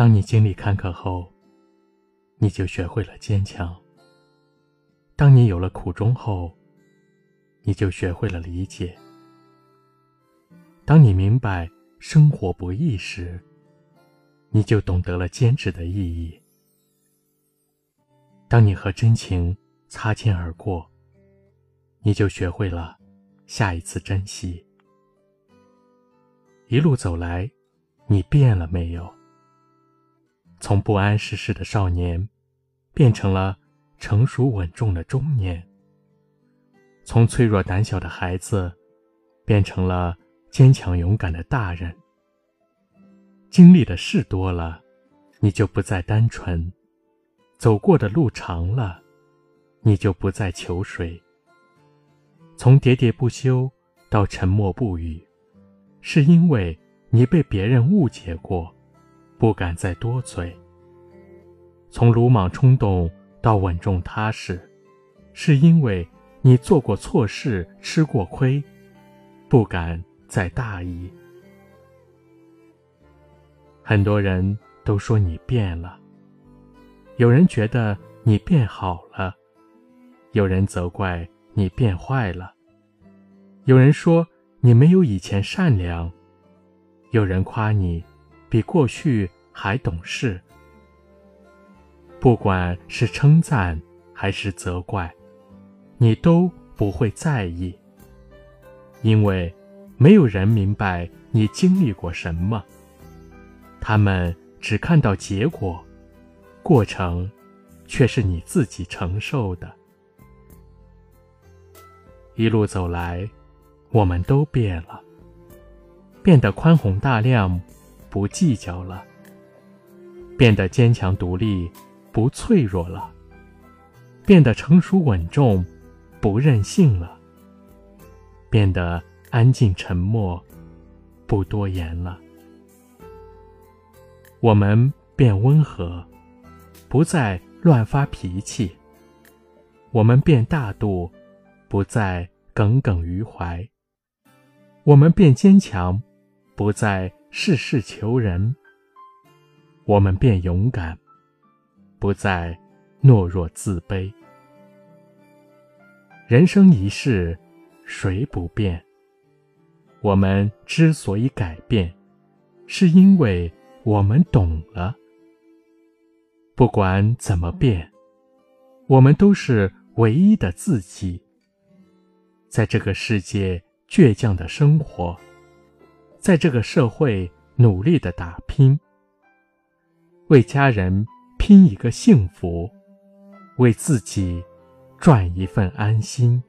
当你经历坎坷后，你就学会了坚强；当你有了苦衷后，你就学会了理解；当你明白生活不易时，你就懂得了坚持的意义。当你和真情擦肩而过，你就学会了下一次珍惜。一路走来，你变了没有？从不谙世事的少年，变成了成熟稳重的中年；从脆弱胆小的孩子，变成了坚强勇敢的大人。经历的事多了，你就不再单纯；走过的路长了，你就不再求谁。从喋喋不休到沉默不语，是因为你被别人误解过，不敢再多嘴。从鲁莽冲动到稳重踏实，是因为你做过错事，吃过亏，不敢再大意。很多人都说你变了，有人觉得你变好了，有人责怪你变坏了，有人说你没有以前善良，有人夸你比过去还懂事。不管是称赞还是责怪，你都不会在意，因为没有人明白你经历过什么。他们只看到结果，过程却是你自己承受的。一路走来，我们都变了，变得宽宏大量，不计较了；变得坚强独立，不脆弱了；变得成熟稳重，不任性了；变得安静沉默，不多言了。我们变温和，不再乱发脾气；我们变大度，不再耿耿于怀；我们变坚强，不再事事求人；我们变勇敢，不再懦弱自卑。人生一世，谁不变？我们之所以改变，是因为。我们懂了，不管怎么变，我们都是唯一的自己。在这个世界倔强的生活，在这个社会努力的打拼，为家人拼一个幸福，为自己赚一份安心。